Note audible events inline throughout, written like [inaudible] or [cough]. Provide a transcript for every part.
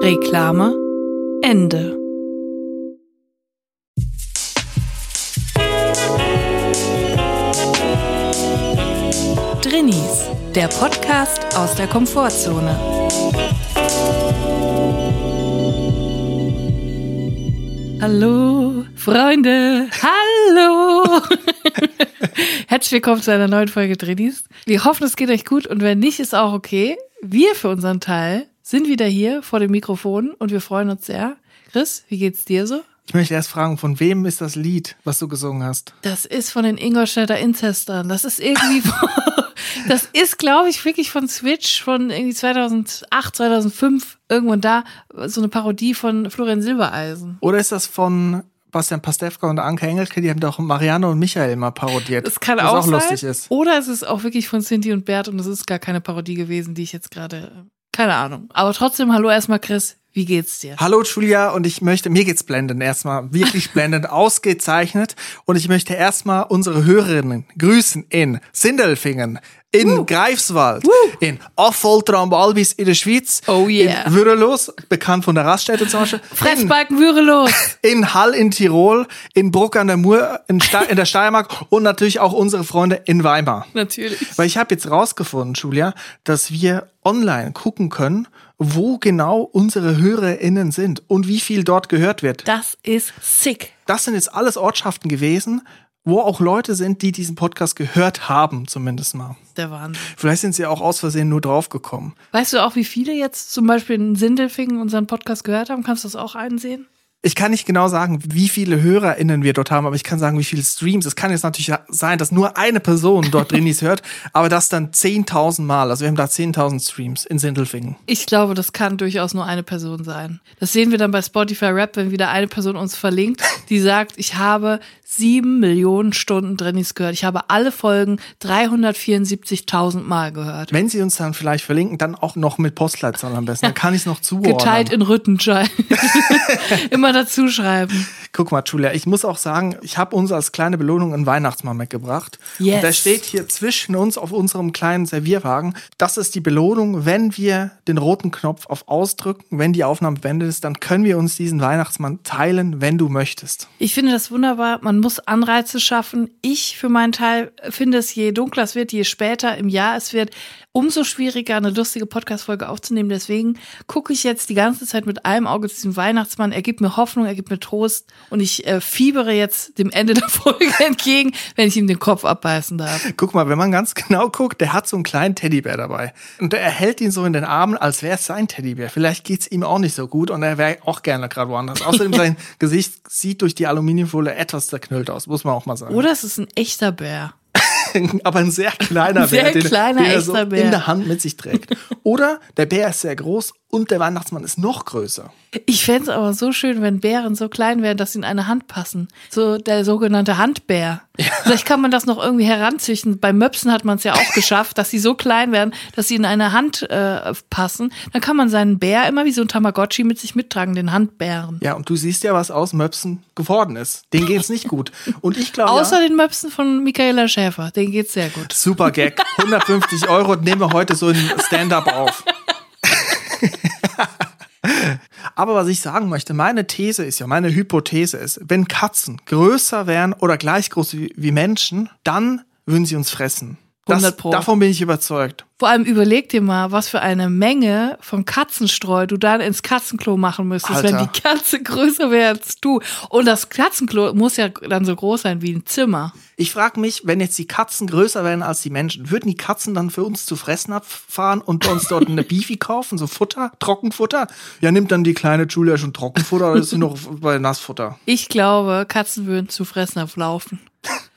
Reklame Ende. Drinnies, der Podcast aus der Komfortzone. Hallo, Freunde. Hallo. [laughs] Herzlich willkommen zu einer neuen Folge Drinnies. Wir hoffen, es geht euch gut und wenn nicht, ist auch okay. Wir für unseren Teil sind wieder hier vor dem Mikrofon und wir freuen uns sehr. Chris, wie geht's dir so? Ich möchte erst fragen, von wem ist das Lied, was du gesungen hast? Das ist von den Ingolstädter Inzestern. Das ist irgendwie, [laughs] das ist, glaube ich, wirklich von Switch von irgendwie 2008, 2005, irgendwann da, so eine Parodie von Florian Silbereisen. Oder ist das von Bastian Pastewka und Anke Engelke, die haben doch Marianne und Michael mal parodiert. Das kann auch, auch sein. lustig ist. Oder es ist auch wirklich von Cindy und Bert und es ist gar keine Parodie gewesen, die ich jetzt gerade, keine Ahnung. Aber trotzdem, hallo erstmal Chris, wie geht's dir? Hallo Julia und ich möchte, mir geht's blendend erstmal, wirklich [laughs] blendend ausgezeichnet und ich möchte erstmal unsere Hörerinnen grüßen in Sindelfingen, in Greifswald, in Affolter am Walbis in der Schweiz, Oh yeah. in Würrelos, bekannt von der Raststätte zum Beispiel, Fressbalken würelos. [laughs] in Hall in Tirol, in Bruck an der Mur in, Ste in der Steiermark und natürlich auch unsere Freunde in Weimar. Natürlich. Weil ich habe jetzt rausgefunden, Julia, dass wir online gucken können, wo genau unsere HörerInnen sind und wie viel dort gehört wird. Das ist sick. Das sind jetzt alles Ortschaften gewesen, wo auch Leute sind, die diesen Podcast gehört haben, zumindest mal. Der Wahnsinn. Vielleicht sind sie auch aus Versehen nur draufgekommen. Weißt du auch, wie viele jetzt zum Beispiel in Sindelfingen unseren Podcast gehört haben? Kannst du das auch einsehen? Ich kann nicht genau sagen, wie viele HörerInnen wir dort haben, aber ich kann sagen, wie viele Streams. Es kann jetzt natürlich sein, dass nur eine Person dort drin ist [laughs] hört, aber das dann 10.000 Mal. Also wir haben da 10.000 Streams in Sindelfingen. Ich glaube, das kann durchaus nur eine Person sein. Das sehen wir dann bei Spotify Rap, wenn wieder eine Person uns verlinkt, die sagt, ich habe sieben Millionen Stunden Drennies gehört. Ich habe alle Folgen 374.000 Mal gehört. Wenn sie uns dann vielleicht verlinken, dann auch noch mit Postleitzahl am besten. Dann kann ich es noch zuordnen. Geteilt in Rüttenscheid. [laughs] Immer dazu schreiben. Guck mal, Julia, ich muss auch sagen, ich habe uns als kleine Belohnung einen Weihnachtsmann mitgebracht. Yes. Und der steht hier zwischen uns auf unserem kleinen Servierwagen. Das ist die Belohnung, wenn wir den roten Knopf auf Ausdrücken, wenn die Aufnahme beendet ist, dann können wir uns diesen Weihnachtsmann teilen, wenn du möchtest. Ich finde das wunderbar. Man muss Anreize schaffen. Ich für meinen Teil finde es, je dunkler es wird, je später im Jahr es wird, umso schwieriger, eine lustige Podcast-Folge aufzunehmen. Deswegen gucke ich jetzt die ganze Zeit mit einem Auge zu diesem Weihnachtsmann. Er gibt mir Hoffnung, er gibt mir Trost und ich äh, fiebere jetzt dem Ende der [laughs] Folge entgegen, wenn ich ihm den Kopf abbeißen darf. Guck mal, wenn man ganz genau guckt, der hat so einen kleinen Teddybär dabei. Und er hält ihn so in den Armen, als wäre es sein Teddybär. Vielleicht geht's ihm auch nicht so gut und er wäre auch gerne gerade woanders. Außerdem sein [laughs] Gesicht sieht durch die Aluminiumfolie etwas zerknüllt aus, muss man auch mal sagen. Oder es ist ein echter Bär. [laughs] aber ein sehr kleiner Sehr Bär, den, kleiner, den er so Bär. in der Hand mit sich trägt. Oder der Bär ist sehr groß und der Weihnachtsmann ist noch größer. Ich fände es aber so schön, wenn Bären so klein wären, dass sie in eine Hand passen. So der sogenannte Handbär. Vielleicht kann man das noch irgendwie heranzüchten. Bei Möpsen hat man es ja auch geschafft, dass sie so klein werden, dass sie in eine Hand äh, passen. Dann kann man seinen Bär immer wie so ein Tamagotchi mit sich mittragen, den Handbären. Ja, und du siehst ja, was aus Möpsen geworden ist. Denen geht's nicht gut. Und ich glaube, Außer ja, den Möpsen von Michaela Schäfer. Denen geht's sehr gut. super Gag. [laughs] 150 Euro nehmen wir heute so in Stand-up auf. [laughs] Aber was ich sagen möchte, meine These ist ja, meine Hypothese ist, wenn Katzen größer wären oder gleich groß wie, wie Menschen, dann würden sie uns fressen. Das, 100 Pro. davon bin ich überzeugt. Vor allem überleg dir mal, was für eine Menge von Katzenstreu du dann ins Katzenklo machen müsstest, Alter. wenn die Katze [laughs] größer wäre als du. Und das Katzenklo muss ja dann so groß sein wie ein Zimmer. Ich frage mich, wenn jetzt die Katzen größer wären als die Menschen, würden die Katzen dann für uns zu Fressnapf fahren und uns dort eine [laughs] Beefy kaufen, so Futter, Trockenfutter? Ja, nimmt dann die kleine Julia schon Trockenfutter oder ist sie noch bei Nassfutter? Ich glaube, Katzen würden zu Fressnapf laufen.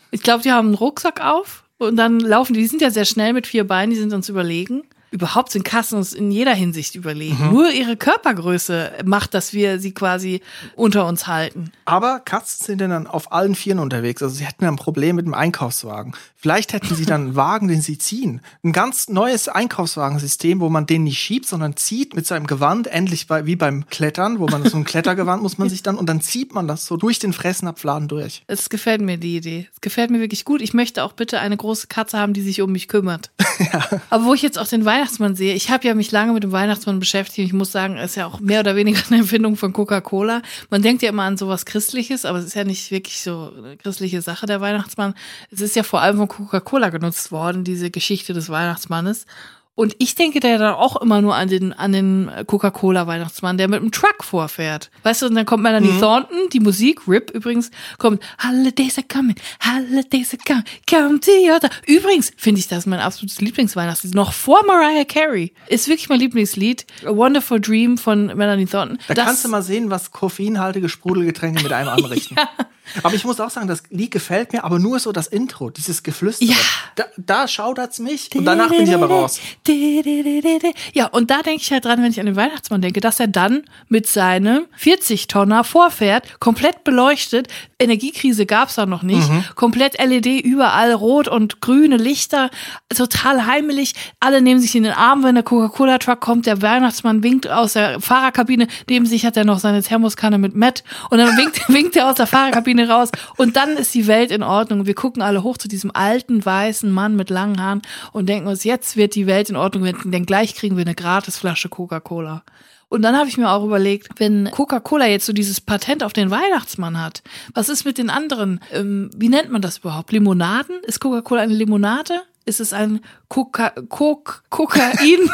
Ich glaube, die haben einen Rucksack auf und dann laufen die. Die sind ja sehr schnell mit vier Beinen, die sind uns überlegen. Überhaupt sind Katzen uns in jeder Hinsicht überlegen. Nur ihre Körpergröße macht, dass wir sie quasi unter uns halten. Aber Katzen sind ja dann auf allen Vieren unterwegs. Also sie hätten ja ein Problem mit dem Einkaufswagen. Vielleicht hätten sie dann einen Wagen, den sie ziehen. Ein ganz neues Einkaufswagensystem, wo man den nicht schiebt, sondern zieht mit seinem Gewand, endlich bei, wie beim Klettern, wo man so ein Klettergewand muss man sich dann und dann zieht man das so durch den Fressnapfladen durch. Es gefällt mir die Idee. Es gefällt mir wirklich gut. Ich möchte auch bitte eine große Katze haben, die sich um mich kümmert. [laughs] Aber wo ich jetzt auch den Weihnachtsmann sehe, ich habe ja mich lange mit dem Weihnachtsmann beschäftigt. Ich muss sagen, es ist ja auch mehr oder weniger eine Erfindung von Coca-Cola. Man denkt ja immer an sowas Christliches, aber es ist ja nicht wirklich so eine christliche Sache, der Weihnachtsmann. Es ist ja vor allem von Coca-Cola genutzt worden, diese Geschichte des Weihnachtsmannes. Und ich denke da dann auch immer nur an den, an den Coca-Cola-Weihnachtsmann, der mit dem Truck vorfährt. Weißt du, und dann kommt Melanie Thornton, die Musik, RIP übrigens, kommt, Holidays are coming, Holidays are coming, come to your door. Übrigens finde ich das mein absolutes Lieblingsweihnachtslied, noch vor Mariah Carey. Ist wirklich mein Lieblingslied. A Wonderful Dream von Melanie Thornton. Da Das- kannst du mal sehen, was koffeinhaltige Sprudelgetränke mit einem [laughs] anrichten. Aber ich muss auch sagen, das Lied gefällt mir, aber nur so das Intro, dieses Geflüstere. Ja. Da, da schaudert's mich und danach bin ich aber raus. Ja, und da denke ich halt dran, wenn ich an den Weihnachtsmann denke, dass er dann mit seinem 40-Tonner vorfährt, komplett beleuchtet. Energiekrise gab's da noch nicht. Komplett LED überall, rot und grüne Lichter, total heimelig. Alle nehmen sich in den Arm, wenn der Coca-Cola-Truck kommt. Der Weihnachtsmann winkt aus der Fahrerkabine. Neben sich hat er noch seine Thermoskanne mit Matt. Und dann winkt, [laughs] winkt er aus der Fahrerkabine raus. Und dann ist die Welt in Ordnung. Wir gucken alle hoch zu diesem alten, weißen Mann mit langen Haaren und denken uns, jetzt wird die Welt in Ordnung, denn gleich kriegen wir eine Gratisflasche Coca-Cola. Und dann habe ich mir auch überlegt, wenn Coca-Cola jetzt so dieses Patent auf den Weihnachtsmann hat, was ist mit den anderen? Ähm, wie nennt man das überhaupt? Limonaden? Ist Coca-Cola eine Limonade? Ist es ein Coca Coke Kokain [laughs]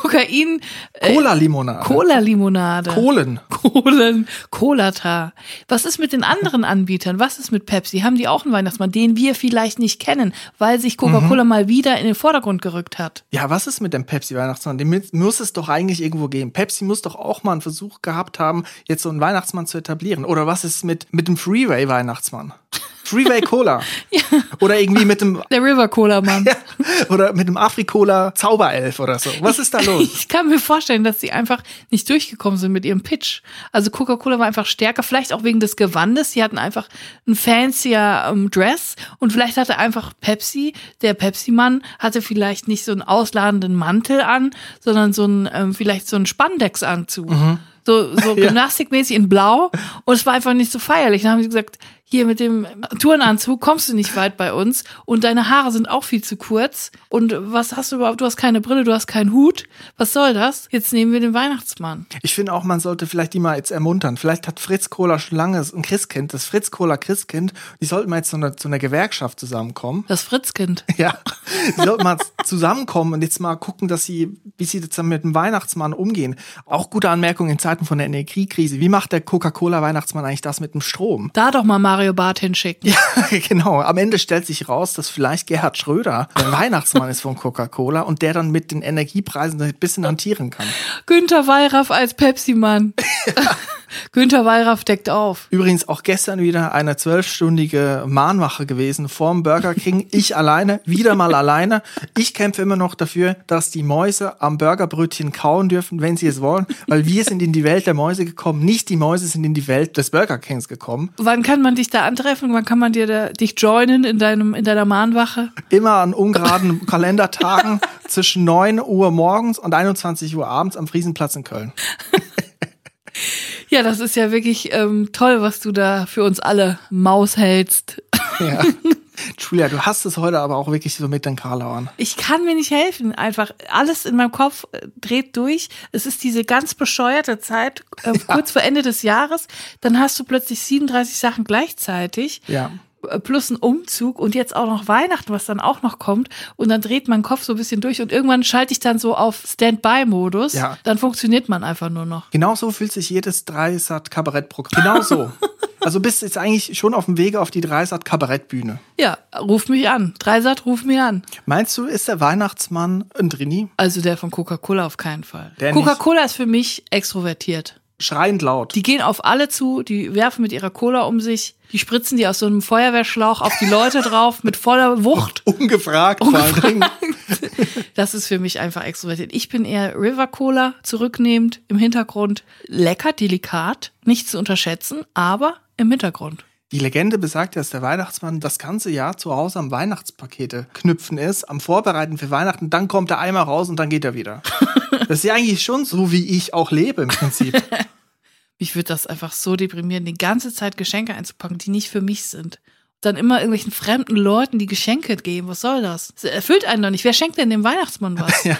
Kokain äh, Cola-Limonade. Cola-Limonade? Kohlen. Kohlen, Colata. Was ist mit den anderen Anbietern? Was ist mit Pepsi? Haben die auch einen Weihnachtsmann, den wir vielleicht nicht kennen, weil sich Coca-Cola mal wieder in den Vordergrund gerückt hat? Ja, was ist mit dem Pepsi-Weihnachtsmann? Den mi- muss es doch eigentlich irgendwo geben. Pepsi muss doch auch mal einen Versuch gehabt haben, jetzt so einen Weihnachtsmann zu etablieren. Oder was ist mit, mit dem Freeway-Weihnachtsmann? Freeway Cola. [laughs] Oder irgendwie mit dem, Der River Cola Mann. [laughs] ja, oder mit dem Afrikola Zauberelf oder so. Was ist da los? Ich kann mir vorstellen, dass sie einfach nicht durchgekommen sind mit ihrem Pitch. Also Coca-Cola war einfach stärker, vielleicht auch wegen des Gewandes. Sie hatten einfach ein fancier ähm, Dress und vielleicht hatte einfach Pepsi, der Pepsi-Mann, hatte vielleicht nicht so einen ausladenden Mantel an, sondern so ein, ähm, vielleicht so einen Spandex-Anzug. So, so [laughs] Ja. gymnastikmäßig in Blau. Und es war einfach nicht so feierlich. Dann haben sie gesagt, hier mit dem Turnanzug kommst du nicht weit bei uns und deine Haare sind auch viel zu kurz. Und was hast du überhaupt? Du hast keine Brille, du hast keinen Hut. Was soll das? Jetzt nehmen wir den Weihnachtsmann. Ich finde auch, man sollte vielleicht die mal jetzt ermuntern. Vielleicht hat Fritz Kohler schon lange ein Christkind, das Fritz Kohler Christkind. Die sollten mal jetzt zu einer, zu einer Gewerkschaft zusammenkommen. Das Fritzkind. [laughs] Ja, die sollten mal zusammenkommen und jetzt mal gucken, dass sie, wie sie jetzt mit dem Weihnachtsmann umgehen. Auch gute Anmerkung in Zeiten von der Energiekrise. Wie macht der Coca-Cola-Weihnachtsmann eigentlich das mit dem Strom? Da doch mal Mario Barth hinschicken. Ja, [laughs] genau. Am Ende stellt sich raus, dass vielleicht Gerhard Schröder der [laughs] Weihnachtsmann ist von Coca-Cola und der dann mit den Energiepreisen ein bisschen hantieren kann. Günther Wallraff als Pepsi-Mann. [laughs] Günther Wallraff deckt auf. Übrigens auch gestern wieder eine zwölfstündige Mahnwache gewesen vorm Burger King. [laughs] Ich alleine, wieder mal alleine. Ich kämpfe immer noch dafür, dass die Mäuse am Burgerbrötchen kauen dürfen, wenn sie es wollen, weil wir sind in die Welt der Mäuse gekommen, nicht die Mäuse sind in die Welt des Burger Kings gekommen. Wann kann man dich da antreffen? Wann kann man dir da, dich joinen in deinem, in deiner Mahnwache? Immer an ungeraden [laughs] Kalendertagen zwischen 9 Uhr morgens und 21 Uhr abends am Friesenplatz in Köln. [laughs] Ja, das ist ja wirklich ähm, toll, was du da für uns alle Maus hältst. Ja. [laughs] Julia, du hast es heute aber auch wirklich so mit den Karlauern. Ich kann mir nicht helfen. Einfach alles in meinem Kopf äh, dreht durch. Es ist diese ganz bescheuerte Zeit, äh, [laughs] kurz vor Ende des Jahres. Dann hast du plötzlich 37 Sachen gleichzeitig. Ja. Äh, plus ein Umzug und jetzt auch noch Weihnachten, was dann auch noch kommt. Und dann dreht mein Kopf so ein bisschen durch und irgendwann schalte ich dann so auf Standby-Modus. Ja. Dann funktioniert man einfach nur noch. Genau so fühlt sich jedes Dreisat-Kabarettprogramm. Genau so. [laughs] also bist jetzt eigentlich schon auf dem Wege auf die Dreisat-Kabarettbühne. Ja, ruf mich an. Dreisat, ruf mich an. Meinst du, ist der Weihnachtsmann ein Drini? Also der von Coca-Cola auf keinen Fall. Coca-Cola ist für mich extrovertiert. Schreiend laut. Die gehen auf alle zu, die werfen mit ihrer Cola um sich, die spritzen die aus so einem Feuerwehrschlauch auf die Leute drauf mit voller Wucht. [laughs] Ungefragt, Dingen. Das ist für mich einfach extrovertiert. Ich bin eher River Cola, zurücknehmend, im Hintergrund. Lecker, delikat, nicht zu unterschätzen, aber im Hintergrund. Die Legende besagt ja, dass der Weihnachtsmann das ganze Jahr zu Hause am Weihnachtspakete knüpfen ist, am Vorbereiten für Weihnachten, dann kommt er einmal raus und dann geht er wieder. [laughs] Das ist ja eigentlich schon so, wie ich auch lebe im Prinzip. Mich würde das einfach so deprimieren, die ganze Zeit Geschenke einzupacken, die nicht für mich sind. Dann immer irgendwelchen fremden Leuten die Geschenke geben. Was soll das? Das erfüllt einen doch nicht. Wer schenkt denn dem Weihnachtsmann was? [laughs] Ja.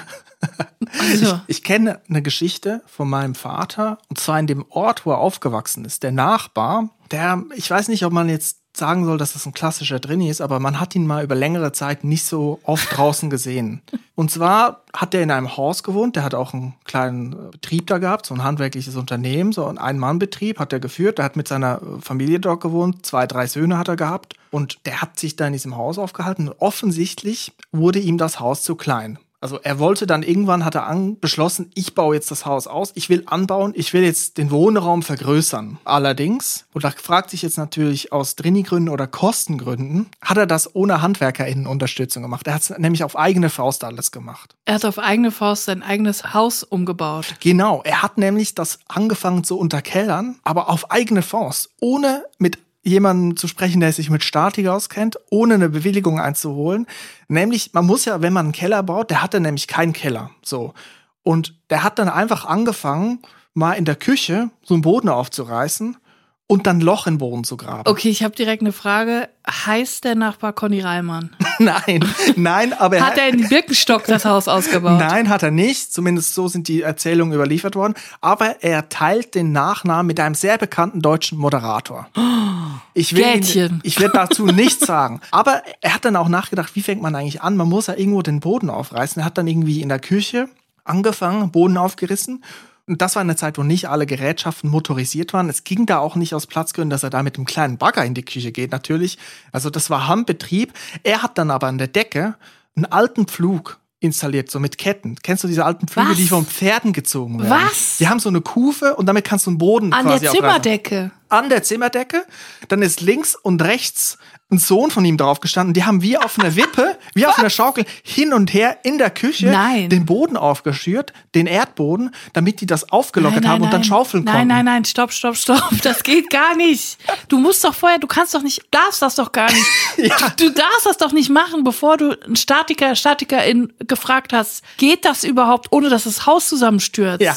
Also, Ich kenne eine Geschichte von meinem Vater, und zwar in dem Ort, wo er aufgewachsen ist. Der Nachbar, der, ich weiß nicht, ob man jetzt sagen soll, dass das ein klassischer Drini ist, aber man hat ihn mal über längere Zeit nicht so oft draußen gesehen. [laughs] Und zwar hat er in einem Haus gewohnt, der hat auch einen kleinen Betrieb da gehabt, so ein handwerkliches Unternehmen, so ein Ein-Mann-Betrieb hat er geführt, der hat mit seiner äh, Familie dort gewohnt, zwei, drei Söhne hat er gehabt und der hat sich da in diesem Haus aufgehalten und offensichtlich wurde ihm das Haus zu klein. Also er wollte dann irgendwann, hat er an, beschlossen, ich baue jetzt das Haus aus, ich will anbauen, ich will jetzt den Wohnraum vergrößern. Allerdings, und da fragt sich jetzt natürlich aus Drini-Gründen oder Kostengründen, hat er das ohne HandwerkerInnen-Unterstützung gemacht. Er hat es nämlich auf eigene Faust alles gemacht. er hat auf eigene Faust sein eigenes Haus umgebaut. Genau, er hat nämlich das angefangen zu unterkellern, aber auf eigene Faust, ohne mit jemandem zu sprechen, der sich mit Statik auskennt, ohne eine Bewilligung einzuholen. Nämlich, man muss ja, wenn man einen Keller baut, der hatte nämlich keinen Keller. So. Und der hat dann einfach angefangen, mal in der Küche so einen Boden aufzureißen und dann Loch in den Boden zu graben. Okay, ich habe direkt eine Frage. Heißt der Nachbar Conny Reimann? [laughs] Nein, nein, aber Hat er in Birkenstock das Haus ausgebaut? Nein, hat er nicht. Zumindest so sind die Erzählungen überliefert worden. Aber er teilt den Nachnamen mit einem sehr bekannten deutschen Moderator. [gasps] Ich will, ihn, ich werde dazu nichts [laughs] sagen. Aber er hat dann auch nachgedacht, wie fängt man eigentlich an? Man muss ja irgendwo den Boden aufreißen. Er hat dann irgendwie in der Küche angefangen, Boden aufgerissen. Und das war eine Zeit, wo nicht alle Gerätschaften motorisiert waren. Es ging da auch nicht aus Platzgründen, dass er da mit einem kleinen Bagger in die Küche geht, natürlich. Also das war Handbetrieb. Er hat dann aber an der Decke einen alten Pflug installiert, so mit Ketten. Kennst du diese alten Pflüge, Was? die von Pferden gezogen werden? Was? Die haben so eine Kufe und damit kannst du einen Boden An quasi der aufreißen. Zimmerdecke. An der Zimmerdecke. Dann ist links und rechts ein Sohn von ihm drauf gestanden. Die haben wie auf einer Wippe, wie auf einer Schaukel hin und her in der Küche Nein. den Boden aufgeschürt, den Erdboden, damit die das aufgelockert haben und dann schaufeln nein, konnten. Nein, nein, stopp, stopp, stopp. Das geht gar nicht. Du musst doch vorher, du kannst doch nicht, darfst das doch gar nicht. [laughs] Ja. Du darfst das doch nicht machen, bevor du einen Statiker, Statikerin gefragt hast, geht das überhaupt, ohne dass das Haus zusammenstürzt? Ja,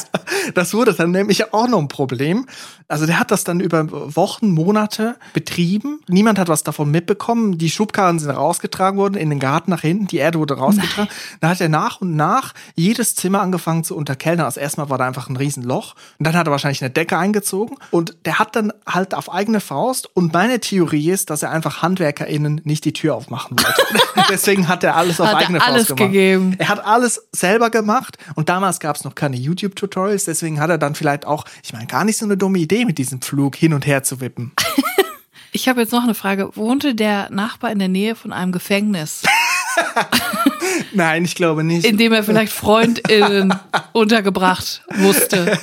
das wurde dann nämlich auch noch ein Problem. Also der hat das dann über Wochen, Monate betrieben. Niemand hat was davon mitbekommen. Die Schubkarren sind rausgetragen worden in den Garten nach hinten. Die Erde wurde rausgetragen. Dann hat er nach und nach jedes Zimmer angefangen zu unterkellern. Also erstmal war da einfach ein Riesenloch. Und dann hat er wahrscheinlich eine Decke eingezogen. Und der hat dann halt auf eigene Faust. Und meine Theorie ist, dass er einfach HandwerkerInnen nicht die Tür aufmachen wollte. [laughs] Deswegen hat er alles auf Hat eigene alles Faust gemacht. gegeben. Er hat alles selber gemacht und damals gab es noch keine YouTube-Tutorials, deswegen hat er dann vielleicht auch, ich meine, gar nicht so eine dumme Idee mit diesem Flug hin und her zu wippen. [laughs] Ich habe jetzt noch eine Frage. Wohnte der Nachbar in der Nähe von einem Gefängnis, [laughs] Nein, ich glaube nicht. in dem er vielleicht FreundInnen untergebracht wusste?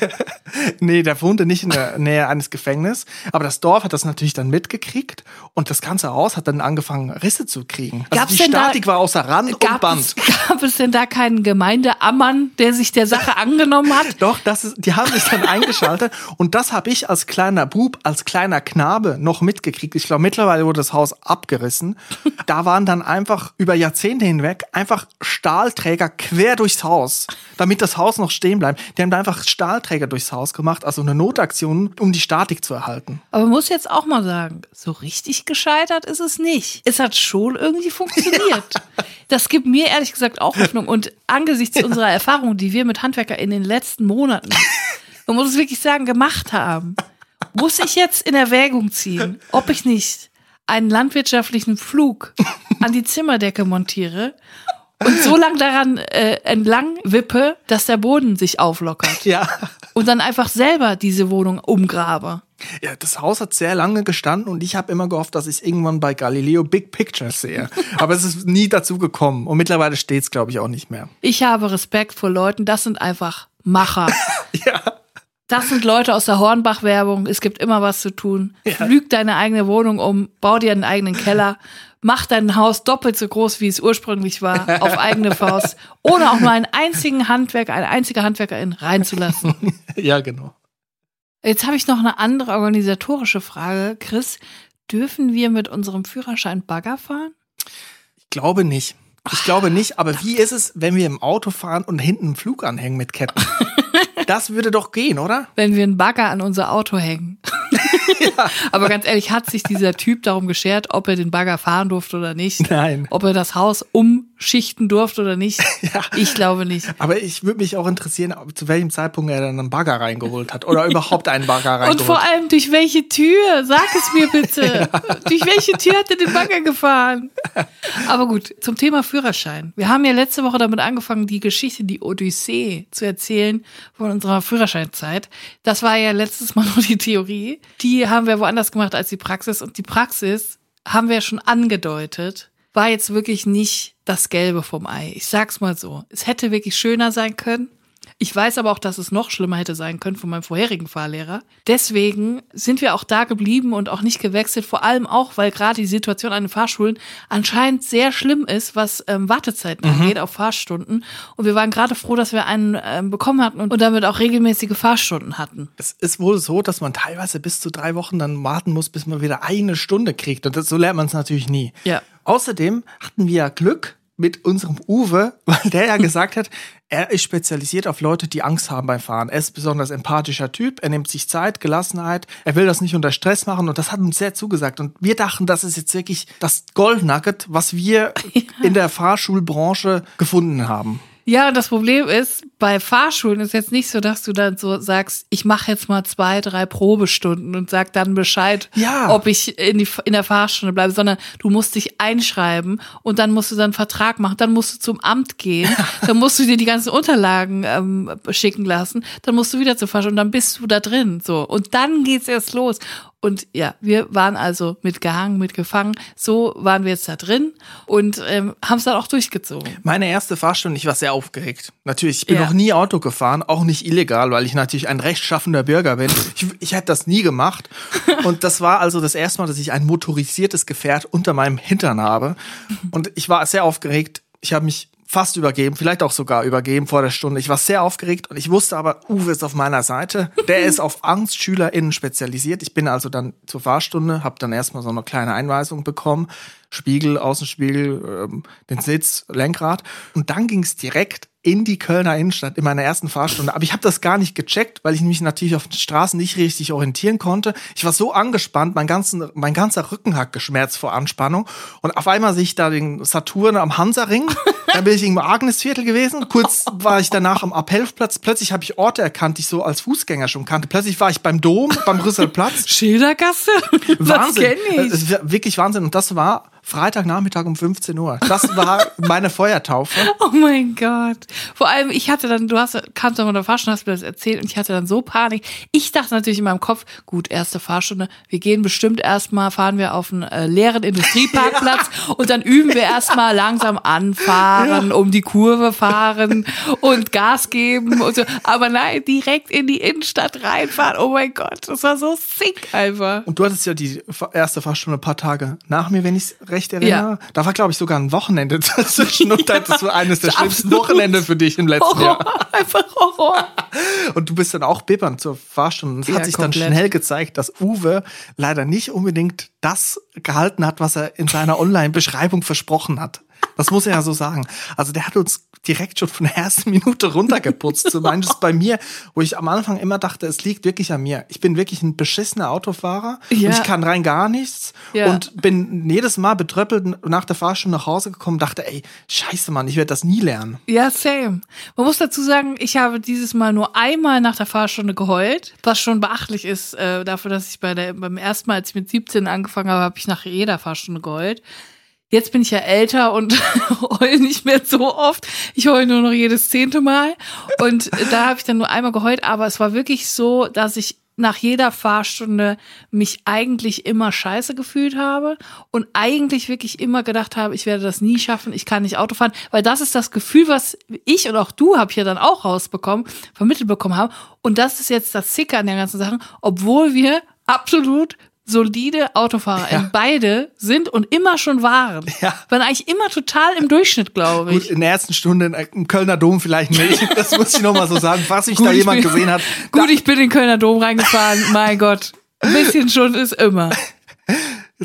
nee, der wohnte nicht in der Nähe eines Gefängnisses, aber das Dorf hat das natürlich dann mitgekriegt und das ganze Haus hat dann angefangen, Risse zu kriegen. Also Gab's die denn da- Statik war außer Rand und Gab Band. es, gab es denn da keinen Gemeindeammann, der sich der Sache angenommen hat? Doch, das ist, die haben sich dann eingeschaltet und das habe ich als kleiner Bub, als kleiner Knabe noch mitgekriegt. Ich glaube, mittlerweile wurde das Haus abgerissen. Da waren dann einfach über Jahrzehnte hinweg einfach Stahlträger quer durchs Haus, damit das Haus noch stehen bleibt. Die haben da einfach Stahlträger durchs Haus gemacht, also eine Notaktion, um die Statik zu erhalten. Aber man muss jetzt auch mal sagen, so richtig gescheitert ist es nicht. Es hat schon irgendwie funktioniert. [laughs] Das gibt mir ehrlich gesagt auch Hoffnung. Und angesichts unserer Erfahrungen, die wir mit Handwerker in den letzten Monaten, man muss es wirklich sagen, gemacht haben, muss ich jetzt in Erwägung ziehen, ob ich nicht einen landwirtschaftlichen Flug an die Zimmerdecke montiere und so lang daran äh, entlang wippe, dass der Boden sich auflockert. Ja. Und dann einfach selber diese Wohnung umgrabe. Ja, das Haus hat sehr lange gestanden und ich habe immer gehofft, dass ich es irgendwann bei Galileo Big Pictures sehe. Aber es ist nie dazu gekommen. Und mittlerweile steht es, glaube ich, auch nicht mehr. Ich habe Respekt vor Leuten, das sind einfach Macher. [laughs] Ja. Das sind Leute aus der Hornbach-Werbung. Es gibt immer was zu tun. Ja. Flüg deine eigene Wohnung um, bau dir einen eigenen Keller, mach dein Haus doppelt so groß, wie es ursprünglich war, [laughs] auf eigene Faust, ohne auch nur einen einzigen Handwerker, eine einzige Handwerkerin reinzulassen. [laughs] Ja, genau. Jetzt habe ich noch eine andere organisatorische Frage. Chris, dürfen wir mit unserem Führerschein Bagger fahren? Ich glaube nicht. Ich glaube nicht, aber wie ist es, wenn wir im Auto fahren und hinten einen Flug anhängen mit Ketten? [laughs] Das würde doch gehen, oder? wenn wir einen Bagger an unser Auto hängen. [laughs] [laughs] Aber ganz ehrlich, hat sich dieser Typ darum geschert, ob er den Bagger fahren durfte oder nicht? Nein. Ob er das Haus umschichten durfte oder nicht? [laughs] Ja. Ich glaube nicht. Aber ich würde mich auch interessieren, zu welchem Zeitpunkt er dann einen Bagger reingeholt hat oder [laughs] überhaupt einen Bagger reingeholt Und vor allem durch welche Tür? Sag es mir bitte. [laughs] Durch welche Tür hat er den Bagger gefahren? Aber gut, zum Thema Führerschein. Wir haben ja letzte Woche damit angefangen, die Geschichte, die Odyssee zu erzählen von unserer Führerscheinzeit. Das war ja letztes Mal nur die Theorie. Die haben wir woanders gemacht als die Praxis. Und die Praxis haben wir schon angedeutet, war jetzt wirklich nicht das Gelbe vom Ei. Ich sag's mal so. Es hätte wirklich schöner sein können. Ich weiß aber auch, dass es noch schlimmer hätte sein können von meinem vorherigen Fahrlehrer. Deswegen sind wir auch da geblieben und auch nicht gewechselt. Vor allem auch, weil gerade die Situation an den Fahrschulen anscheinend sehr schlimm ist, was ähm, Wartezeiten angeht auf Fahrstunden. Und wir waren gerade froh, dass wir einen ähm, bekommen hatten und, und damit auch regelmäßige Fahrstunden hatten. Es ist wohl so, dass man teilweise bis zu drei Wochen dann warten muss, bis man wieder eine Stunde kriegt. Und das, so lernt man es natürlich nie. Ja. Außerdem hatten wir Glück mit unserem Uwe, [laughs] weil der ja gesagt hat, er ist spezialisiert auf Leute, die Angst haben beim Fahren. Er ist besonders empathischer Typ, er nimmt sich Zeit, Gelassenheit, er will das nicht unter Stress machen und das hat uns sehr zugesagt. Und wir dachten, das ist jetzt wirklich das Goldnugget, was wir [laughs] in der Fahrschulbranche gefunden haben. Ja, das Problem ist, bei Fahrschulen ist jetzt nicht so, dass du dann so sagst, ich mache jetzt mal zwei, drei Probestunden und sag dann Bescheid, Ja. ob ich in, die, in der Fahrstunde bleibe, sondern du musst dich einschreiben und dann musst du dann einen Vertrag machen, dann musst du zum Amt gehen, dann musst du dir die ganzen Unterlagen ähm, schicken lassen, dann musst du wieder zur Fahrstunde und dann bist du da drin, so. Und dann geht's erst los. Und ja, wir waren also mitgehangen, mitgefangen. So waren wir jetzt da drin und ähm, haben es dann auch durchgezogen. Meine erste Fahrstunde, ich war sehr aufgeregt. Natürlich, ich bin Ja. noch nie Auto gefahren, auch nicht illegal, weil ich natürlich ein rechtschaffender Bürger bin. Ich, ich hätte das nie gemacht. Und das war also das erste Mal, dass ich ein motorisiertes Gefährt unter meinem Hintern habe. Und ich war sehr aufgeregt. Ich habe mich fast übergeben, vielleicht auch sogar übergeben vor der Stunde. Ich war sehr aufgeregt und ich wusste aber, Uwe ist auf meiner Seite. Der ist auf AngstschülerInnen spezialisiert. Ich bin also dann zur Fahrstunde, habe dann erstmal so eine kleine Einweisung bekommen. Spiegel, Außenspiegel, ähm, den Sitz, Lenkrad. Und dann ging es direkt in die Kölner Innenstadt in meiner ersten Fahrstunde. Aber ich habe das gar nicht gecheckt, weil ich mich natürlich auf den Straßen nicht richtig orientieren konnte. Ich war so angespannt, mein, ganzen, mein ganzer Rücken hat geschmerzt vor Anspannung. Und auf einmal sehe ich da den Saturn am Hansaring. [laughs] Dann bin ich im Agnesviertel gewesen. Kurz war ich danach am Appellplatz. Plötzlich habe ich Orte erkannt, die ich so als Fußgänger schon kannte. Plötzlich war ich beim Dom, beim Rüsselplatz. [laughs] Schildergasse? [laughs] Das Wahnsinn. kenn ich. Wirklich Wahnsinn. Und das war Freitagnachmittag um 15 Uhr. Das war meine Feuertaufe. Oh mein Gott. Vor allem, ich hatte dann, du hast, kamst dann von der Fahrstunde, hast mir das erzählt und ich hatte dann so Panik. Ich dachte natürlich in meinem Kopf, gut, erste Fahrstunde, wir gehen bestimmt erstmal, fahren wir auf einen äh, leeren Industrieparkplatz [laughs] und dann üben wir erstmal langsam anfahren, um die Kurve fahren und Gas geben und so. Aber nein, direkt in die Innenstadt reinfahren. Oh mein Gott, das war so sick einfach. Und du hattest ja die erste Fahrstunde ein paar Tage nach mir, wenn ich es recht erinnere. Da war, glaube ich, sogar ein Wochenende [laughs] dazwischen. Und [laughs] das war eines der schlimmsten. Wochenende für dich im letzten Horror, Jahr. [laughs] einfach Horror. Und du bist dann auch bibbern zur Fahrstunde. Und es Ja, hat sich dann komplett. schnell gezeigt, dass Uwe leider nicht unbedingt das gehalten hat, was er in seiner Online-Beschreibung versprochen hat. Das muss er ja so sagen. Also der hat uns direkt schon von der ersten Minute runtergeputzt. Zumindest bei [laughs] mir, wo ich am Anfang immer dachte, es liegt wirklich an mir. Ich bin wirklich ein beschissener Autofahrer Ja. und ich kann rein gar nichts Ja. und bin jedes Mal betröppelt nach der Fahrstunde nach Hause gekommen, dachte, ey, scheiße, Mann, ich werde das nie lernen. Ja, same. Man muss dazu sagen, ich habe dieses Mal nur einmal nach der Fahrstunde geheult, was schon beachtlich ist äh, dafür, dass ich bei der, beim ersten Mal, als ich mit 17 angefangen habe, habe ich nach jeder Fahrstunde geheult. Jetzt bin ich ja älter und [laughs] heul nicht mehr so oft. Ich heule nur noch jedes zehnte Mal. Und da habe ich dann nur einmal geheult. Aber es war wirklich so, dass ich nach jeder Fahrstunde mich eigentlich immer scheiße gefühlt habe und eigentlich wirklich immer gedacht habe, ich werde das nie schaffen, ich kann nicht Auto fahren, weil das ist das Gefühl, was ich und auch du habt hier dann auch rausbekommen, vermittelt bekommen haben. Und das ist jetzt das Zicker an der ganzen Sachen, obwohl wir absolut solide Autofahrer Ja. beide sind und immer schon waren. Ja. Waren eigentlich immer total im Durchschnitt, glaube Gut, ich. in der ersten Stunde im Kölner Dom vielleicht nicht. [laughs] Das muss ich noch mal so sagen, falls mich Gut, da ich jemand bin- gesehen hat. Gut, ich bin in den Kölner Dom reingefahren. [laughs] mein Gott. Ein bisschen schon ist immer.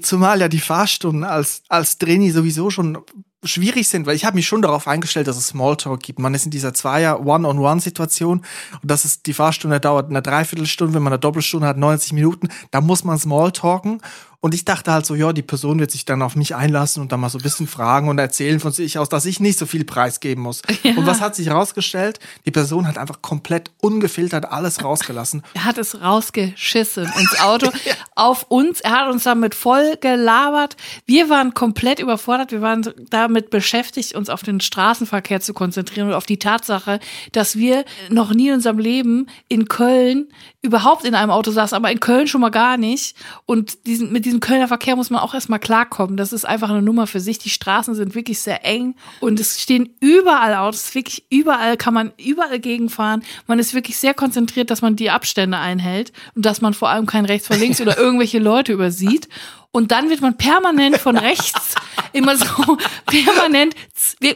Zumal ja die Fahrstunden als, als Trainee sowieso schon schwierig sind, weil ich habe mich schon darauf eingestellt, dass es Smalltalk gibt. Man ist in dieser Zweier One-on-One-Situation und das ist, die Fahrstunde dauert eine Dreiviertelstunde, wenn man eine Doppelstunde hat, 90 Minuten, da muss man Smalltalken. Und ich dachte halt so, ja, die Person wird sich dann auf mich einlassen und dann mal so ein bisschen fragen und erzählen von sich aus, dass ich nicht so viel preisgeben muss. [laughs] Ja. Und was hat sich rausgestellt? Die Person hat einfach komplett ungefiltert alles rausgelassen. Er hat es rausgeschissen ins Auto [laughs] auf uns. Er hat uns damit voll gelabert. Wir waren komplett überfordert. Wir waren damit beschäftigt, uns auf den Straßenverkehr zu konzentrieren und auf die Tatsache, dass wir noch nie in unserem Leben in Köln überhaupt in einem Auto saßen, aber in Köln schon mal gar nicht. Und diesen, mit diesem Kölner Verkehr muss man auch erstmal klarkommen. Das ist einfach eine Nummer für sich. Die Straßen sind wirklich sehr eng und es stehen überall Autos. Wirklich überall kann man überall gegenfahren. Man ist wirklich sehr konzentriert, dass man die Abstände einhält und dass man vor allem kein rechts vor links [laughs] oder irgendwelche Leute übersieht. Und dann wird man permanent von [laughs] rechts immer so permanent,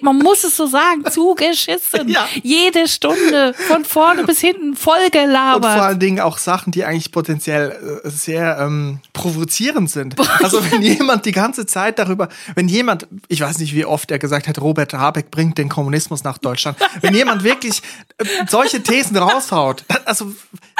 man muss es so sagen, zugeschissen. Ja. Jede Stunde von vorne bis hinten voll Und vor allen Dingen auch Sachen, die eigentlich potenziell äh, sehr ähm, provozierend sind. Also wenn jemand die ganze Zeit darüber, wenn jemand, ich weiß nicht, wie oft er gesagt hat, Robert Habeck bringt den Kommunismus nach Deutschland, wenn jemand wirklich äh, solche Thesen raushaut, also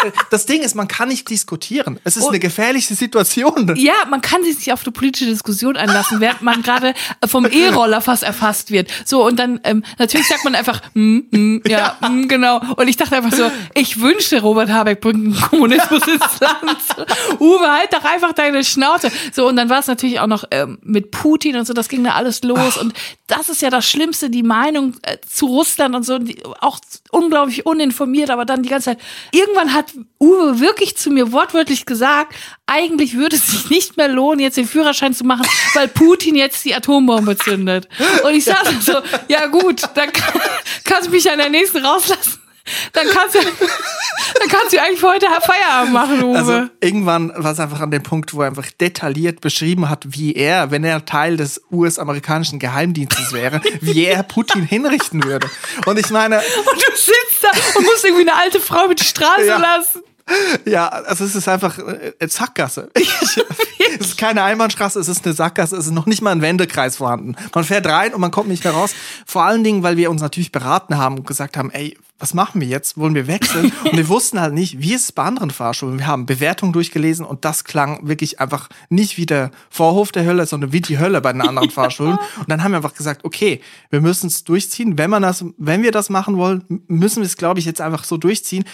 äh, das Ding ist, man kann nicht diskutieren. Es ist eine gefährliche Situation. Ja, man kann sich nicht auf eine politische Diskussion einlassen, während man gerade vom E-Roller fast erfasst wird. So, und dann, ähm, natürlich sagt man einfach, hm, hm, ja, hm, genau. Und ich dachte einfach so, ich wünschte, Robert Habeck bringt Kommunismus ins Land. [laughs] Uwe, halt doch einfach deine Schnauze. So, und dann war es natürlich auch noch ähm, mit Putin und so, das ging da alles los. Und das ist ja das Schlimmste, die Meinung äh, zu Russland und so, die, auch unglaublich uninformiert, aber dann die ganze Zeit. Irgendwann hat Uwe wirklich zu mir wortwörtlich gesagt, eigentlich würde es sich nicht mehr lohnen, jetzt den Führerschein zu machen, weil Putin jetzt die Atombombe zündet. Und ich saß so, ja gut, dann kann, kannst du mich an der nächsten rauslassen. Dann kannst du, dann kannst du eigentlich für heute Feierabend machen, Uwe. Also irgendwann war es einfach an dem Punkt, wo er einfach detailliert beschrieben hat, wie er, wenn er Teil des US-amerikanischen Geheimdienstes wäre, wie er Putin hinrichten würde. Und ich meine, und du sitzt da und musst irgendwie eine alte Frau mit die Straße Ja. lassen. Ja, also es ist einfach äh, eine Sackgasse. [laughs] es ist keine Einbahnstraße, es ist eine Sackgasse, es ist noch nicht mal ein Wendekreis vorhanden. Man fährt rein und man kommt nicht mehr raus. Vor allen Dingen, weil wir uns natürlich beraten haben und gesagt haben, ey, was machen wir jetzt? Wollen wir wechseln? [laughs] Und wir wussten halt nicht, wie ist es bei anderen Fahrschulen. Wir haben Bewertungen durchgelesen und das klang wirklich einfach nicht wie der Vorhof der Hölle, sondern wie die Hölle bei den anderen [laughs] Fahrschulen. Und dann haben wir einfach gesagt, okay, wir müssen es durchziehen. Wenn man das, wenn wir das machen wollen, müssen wir es, glaube ich, jetzt einfach so durchziehen.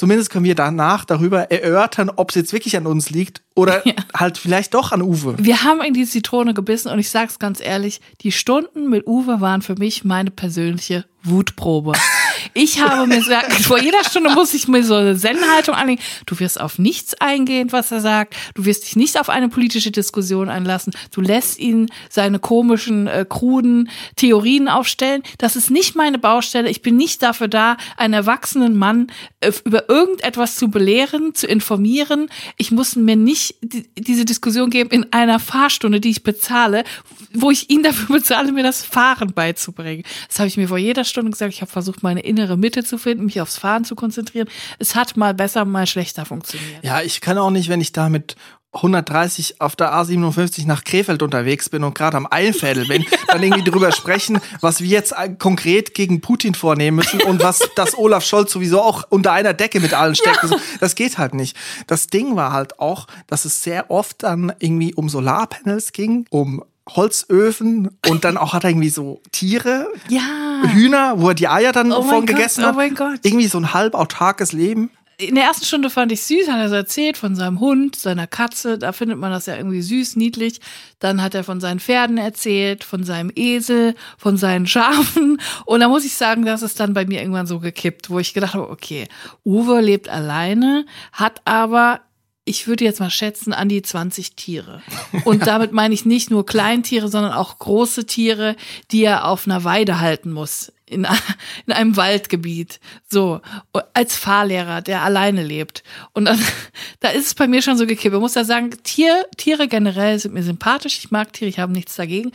Zumindest können wir danach darüber erörtern, ob es jetzt wirklich an uns liegt oder Ja. halt vielleicht doch an Uwe. Wir haben in die Zitrone gebissen und ich sag's ganz ehrlich, die Stunden mit Uwe waren für mich meine persönliche Wutprobe. Ich habe mir gesagt, vor jeder Stunde muss ich mir so eine Zen-Haltung anlegen. Du wirst auf nichts eingehen, was er sagt. Du wirst dich nicht auf eine politische Diskussion einlassen. Du lässt ihn seine komischen, äh, kruden Theorien aufstellen. Das ist nicht meine Baustelle. Ich bin nicht dafür da, einen erwachsenen Mann äh, über irgendetwas zu belehren, zu informieren. Ich muss mir nicht die, diese Diskussion geben in einer Fahrstunde, die ich bezahle, wo ich ihn dafür bezahle, mir das Fahren beizubringen. Das habe ich mir vor jeder Stunde gesagt. Ich habe versucht, meine innere Mitte zu finden, mich aufs Fahren zu konzentrieren. Es hat mal besser, mal schlechter funktioniert. Ja, ich kann auch nicht, wenn ich da mit 130 auf der A57 nach Krefeld unterwegs bin und gerade am Eilfädel bin, [laughs] dann irgendwie drüber sprechen, was wir jetzt konkret gegen Putin vornehmen müssen und was [laughs] das Olaf Scholz sowieso auch unter einer Decke mit allen steckt. Ja. Das geht halt nicht. Das Ding war halt auch, dass es sehr oft dann irgendwie um Solarpanels ging, um Holzöfen und dann auch hat er irgendwie so Tiere, ja. Hühner, wo er die Eier dann oh von gegessen Gott, hat. Oh mein Gott. Irgendwie so ein halb autarkes Leben in der ersten Stunde fand ich süß, hat er so erzählt von seinem Hund, seiner Katze, da findet man das ja irgendwie süß, niedlich. Dann hat er von seinen Pferden erzählt, von seinem Esel, von seinen Schafen. Und da muss ich sagen, das ist dann bei mir irgendwann so gekippt, wo ich gedacht habe, okay, Uwe lebt alleine, hat aber ich würde jetzt mal schätzen, an die 20 Tiere. [laughs] Und damit meine ich nicht nur Kleintiere, sondern auch große Tiere, die er auf einer Weide halten muss in, [laughs] in einem Waldgebiet, so, als Fahrlehrer, der alleine lebt. Und dann, [laughs] da ist es bei mir schon so gekippt. Ich muss da sagen, Tier, Tiere generell sind mir sympathisch. Ich mag Tiere, ich habe nichts dagegen.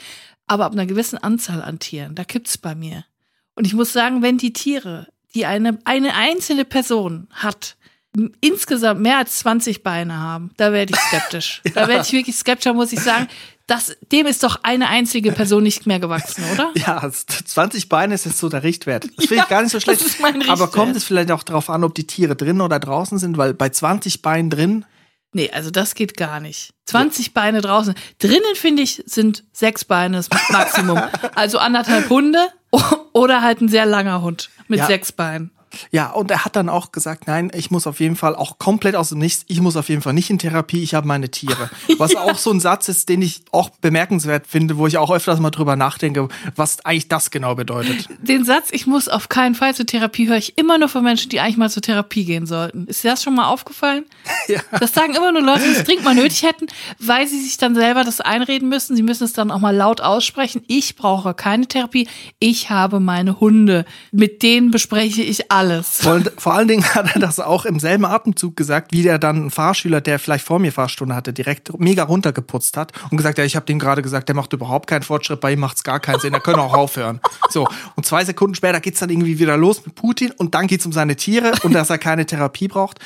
Aber ab einer gewissen Anzahl an Tieren, da kippt's bei mir. Und ich muss sagen, wenn die Tiere, die eine, eine einzelne Person hat, insgesamt mehr als 20 Beine haben, da werde ich skeptisch. ja. [laughs] Da werde ich wirklich skeptisch, muss ich sagen. Das, dem ist doch eine einzige Person nicht mehr gewachsen, oder? Ja, 20 Beine ist jetzt so der Richtwert. Das finde ich gar nicht so schlecht. Das ist mein Aber kommt es vielleicht auch darauf an, ob die Tiere drin oder draußen sind, weil bei 20 Beinen drin. Nee, also das geht gar nicht. 20 ja. Beine draußen. Drinnen, finde ich, sind sechs Beine das Maximum. [laughs] also anderthalb Hunde oder halt ein sehr langer Hund mit ja. sechs Beinen. Ja, und er hat dann auch gesagt, nein, ich muss auf jeden Fall auch komplett aus dem Nichts, ich muss auf jeden Fall nicht in Therapie, ich habe meine Tiere. [laughs] Was ja. auch so ein Satz ist, den ich auch bemerkenswert finde, wo ich auch öfters mal drüber nachdenke, was eigentlich das genau bedeutet. Den Satz, ich muss auf keinen Fall zur Therapie, höre ich immer nur von Menschen, die eigentlich mal zur Therapie gehen sollten. Ist dir das schon mal aufgefallen? [laughs] Ja. Das sagen immer nur Leute, die es dringend mal nötig hätten, weil sie sich dann selber das einreden müssen. Sie müssen es dann auch mal laut aussprechen. Ich brauche keine Therapie. Ich habe meine Hunde. Mit denen bespreche ich alles alles. [laughs] Vor, vor, allen Dingen hat er das auch im selben Atemzug gesagt, wie der dann ein Fahrschüler, der vielleicht vor mir Fahrstunde hatte, direkt mega runtergeputzt hat und gesagt, ja, ich habe dem gerade gesagt, der macht überhaupt keinen Fortschritt, bei ihm macht's gar keinen Sinn, er können auch aufhören. So, und zwei Sekunden später geht's dann irgendwie wieder los mit Putin und dann geht's um seine Tiere und dass er keine Therapie braucht.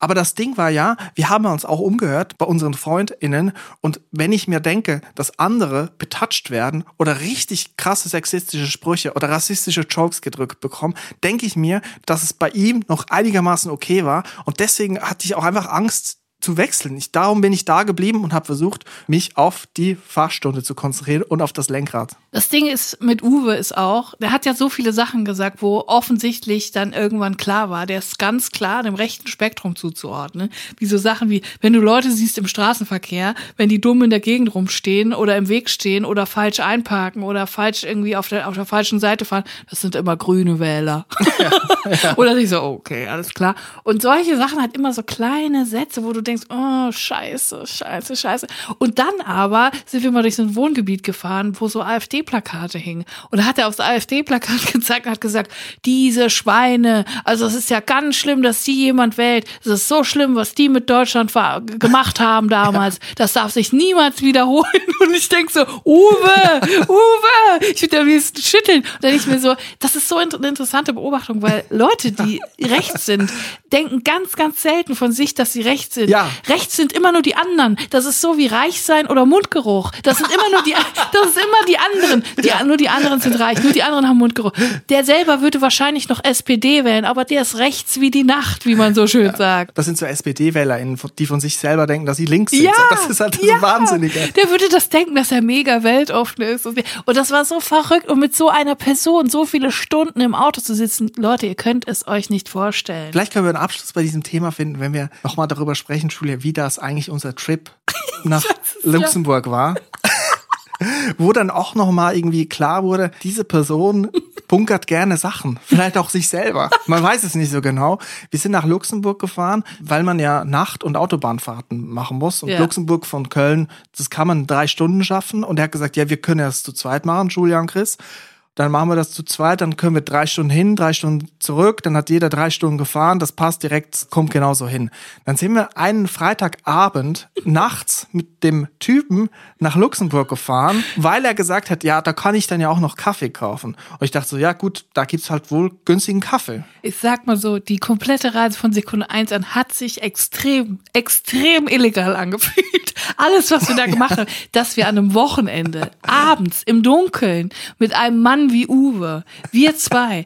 Aber das Ding war ja, wir haben uns auch umgehört bei unseren FreundInnen. Und wenn ich mir denke, dass andere betatscht werden oder richtig krasse sexistische Sprüche oder rassistische Jokes gedrückt bekommen, denke ich mir, dass es bei ihm noch einigermaßen okay war. Und deswegen hatte ich auch einfach Angst, zu wechseln. Ich, darum bin ich da geblieben und habe versucht, mich auf die Fahrstunde zu konzentrieren und auf das Lenkrad. Das Ding ist mit Uwe ist auch, der hat ja so viele Sachen gesagt, wo offensichtlich dann irgendwann klar war, der ist ganz klar dem rechten Spektrum zuzuordnen. Wie so Sachen wie, wenn du Leute siehst im Straßenverkehr, wenn die dumm in der Gegend rumstehen oder im Weg stehen oder falsch einparken oder falsch irgendwie auf der, auf der falschen Seite fahren, das sind immer grüne Wähler. Ja, [laughs] ja. oder ich so, okay, alles klar. Und solche Sachen hat immer so kleine Sätze, wo du denkst, oh, scheiße, scheiße, scheiße. Und dann aber sind wir mal durch so ein Wohngebiet gefahren, wo so AfD-Plakate hingen. Und da hat er aufs AfD-Plakat [laughs] gezeigt und hat gesagt, diese Schweine, also es ist ja ganz schlimm, dass die jemand wählt. Es ist so schlimm, was die mit Deutschland gemacht haben [laughs] damals. Ja. Das darf sich niemals wiederholen. [laughs] Und ich denk so, Uwe, Uwe, ich würde am liebsten schütteln. Und dann denke ich mir so, das ist so eine interessante Beobachtung, weil Leute, die rechts sind, denken ganz, ganz selten von sich, dass sie rechts sind. Ja. Rechts sind immer nur die anderen. Das ist so wie reich sein oder Mundgeruch. Das sind immer nur die, [laughs] das ist immer die anderen. Die, ja. Nur die anderen sind reich, nur die anderen haben Mundgeruch. Der selber würde wahrscheinlich noch SPD wählen, aber der ist rechts wie die Nacht, wie man so schön ja. sagt. Das sind so SPD-WählerInnen, die von sich selber denken, dass sie links sind. Ja, das ist halt ja. so wahnsinnig. Der würde das denken, dass er mega weltoffen ist. Und das war so verrückt. Und mit so einer Person so viele Stunden im Auto zu sitzen, Leute, ihr könnt es euch nicht vorstellen. Vielleicht können wir einen Abschluss bei diesem Thema finden, wenn wir nochmal darüber sprechen, Julia, wie das eigentlich unser Trip [laughs] nach Luxemburg ja. war. Wo dann auch noch mal irgendwie klar wurde, diese Person bunkert gerne Sachen, vielleicht auch sich selber. Man weiß es nicht so genau. Wir sind nach Luxemburg gefahren, weil man ja Nacht- und Autobahnfahrten machen muss. Und ja. Luxemburg von Köln, das kann man drei Stunden schaffen. Und er hat gesagt, ja, wir können das zu zweit machen, Julia und Chris. Dann machen wir das zu zweit, dann können wir drei Stunden hin, drei Stunden zurück, dann hat jeder drei Stunden gefahren, das passt direkt, kommt genauso hin. Dann sind wir einen Freitagabend nachts mit dem Typen nach Luxemburg gefahren, weil er gesagt hat, ja, da kann ich dann ja auch noch Kaffee kaufen. Und ich dachte so, ja gut, da gibt's halt wohl günstigen Kaffee. Ich sag mal so, die komplette Reise von Sekunde eins an hat sich extrem, extrem illegal angefühlt. [laughs] Alles, was wir da gemacht haben, dass wir an einem Wochenende, abends, im Dunkeln, mit einem Mann wie Uwe, wir zwei,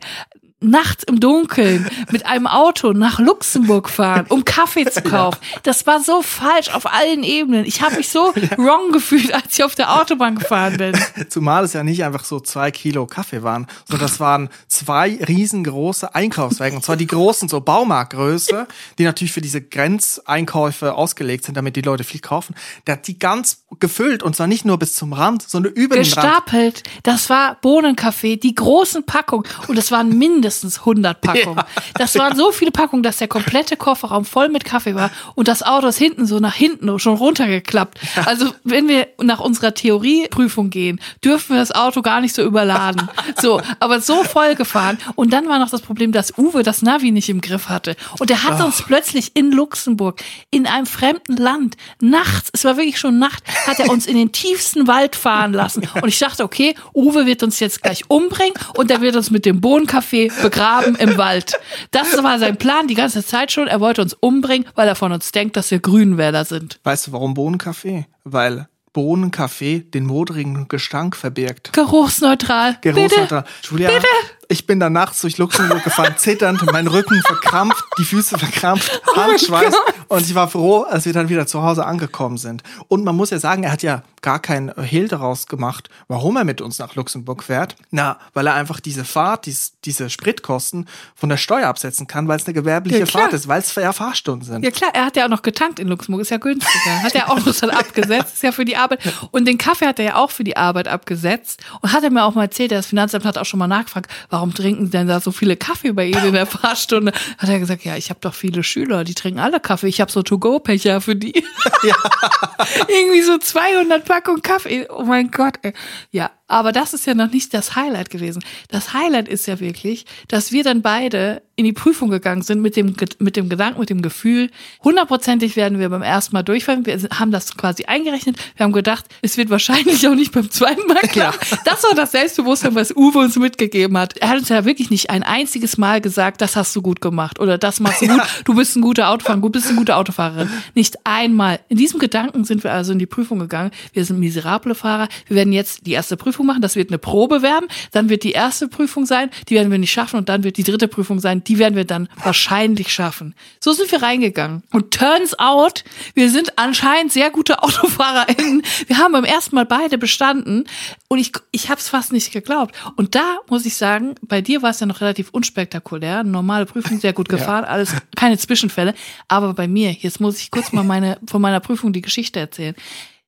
nachts im Dunkeln mit einem Auto nach Luxemburg fahren, um Kaffee zu kaufen. Das war so falsch auf allen Ebenen. Ich habe mich so wrong gefühlt, als ich auf der Autobahn gefahren bin. [laughs] Zumal es ja nicht einfach so zwei Kilo Kaffee waren, sondern das waren zwei riesengroße Einkaufswagen. Und zwar die großen, so Baumarktgröße, die natürlich für diese Grenzeinkäufe ausgelegt sind, damit die Leute viel kaufen. Der hat die ganz gefüllt und zwar nicht nur bis zum Rand, sondern über den Rand. Gestapelt. Das war Bohnenkaffee, die großen Packungen. Und es waren mindestens mindestens 100 Packungen. Ja, das waren so viele Packungen, dass der komplette Kofferraum voll mit Kaffee war und das Auto ist hinten so nach hinten schon runtergeklappt. Also wenn wir nach unserer Theorieprüfung gehen, dürfen wir das Auto gar nicht so überladen. So, aber so voll gefahren. Und dann war noch das Problem, dass Uwe das Navi nicht im Griff hatte. Und er hat uns plötzlich in Luxemburg, in einem fremden Land, nachts, es war wirklich schon Nacht, hat er uns in den tiefsten Wald fahren lassen. Und ich dachte, okay, Uwe wird uns jetzt gleich umbringen und er wird uns mit dem Bohnenkaffee begraben im Wald. Das war sein Plan die ganze Zeit schon. Er wollte uns umbringen, weil er von uns denkt, dass wir Grünwälder sind. Weißt du, warum Bohnenkaffee? Weil Bohnenkaffee den modrigen Gestank verbirgt. Geruchsneutral. Geruchsneutral. Bitte? Julia, Bitte? Ich bin dann nachts durch Luxemburg gefahren, zitternd, mein Rücken verkrampft, die Füße verkrampft, Oh Handschweiß. und ich war froh, als wir dann wieder zu Hause angekommen sind. Und man muss ja sagen, er hat ja gar kein Hehl daraus gemacht, warum er mit uns nach Luxemburg fährt. Na, weil er einfach diese Fahrt, dies, diese Spritkosten von der Steuer absetzen kann, weil es eine gewerbliche Ja. Fahrt ist, weil es ja Fahrstunden sind. Ja klar, er hat ja auch noch getankt in Luxemburg, ist ja günstiger. Hat er auch noch dann abgesetzt, ist ja für die Arbeit. Und den Kaffee hat er ja auch für die Arbeit abgesetzt. Und hat er mir auch mal erzählt, das Finanzamt hat auch schon mal nachgefragt, warum trinken denn da so viele Kaffee bei Ihnen in der Fahrstunde? Hat er gesagt, ja, ich habe doch viele Schüler, die trinken alle Kaffee. Ich habe so To-Go-Becher für die. [laughs] [laughs] Irgendwie so 200 Packungen Kaffee. Oh mein Gott, ey. Ja, aber das ist ja noch nicht das Highlight gewesen. Das Highlight ist ja wirklich, dass wir dann beide in die Prüfung gegangen sind mit dem, mit dem Gedanken, mit dem Gefühl, hundertprozentig werden wir beim ersten Mal durchfallen. Wir haben das quasi eingerechnet. Wir haben gedacht, es wird wahrscheinlich auch nicht beim zweiten Mal klar. Das war das Selbstbewusstsein, was Uwe uns mitgegeben hat. Er hat uns ja wirklich nicht ein einziges Mal gesagt, das hast du gut gemacht oder das machst du gut. [laughs] Du bist ein guter Autofahrer, du bist eine gute Autofahrerin. Nicht einmal. In diesem Gedanken sind wir also in die Prüfung gegangen. Wir sind miserable Fahrer. Wir werden jetzt die erste Prüfung machen. Das wird eine Probe werden. Dann wird die erste Prüfung sein. Die werden wir nicht schaffen. Und dann wird die dritte Prüfung sein. Die werden wir dann wahrscheinlich schaffen. So sind wir reingegangen. Und turns out, wir sind anscheinend sehr gute AutofahrerInnen. Wir haben beim ersten Mal beide bestanden. Und ich, ich habe es fast nicht geglaubt. Und da muss ich sagen, bei dir war es ja noch relativ unspektakulär. Normale Prüfung, sehr gut gefahren, alles, keine Zwischenfälle. Aber bei mir, jetzt muss ich kurz mal meine, von meiner Prüfung die Geschichte erzählen.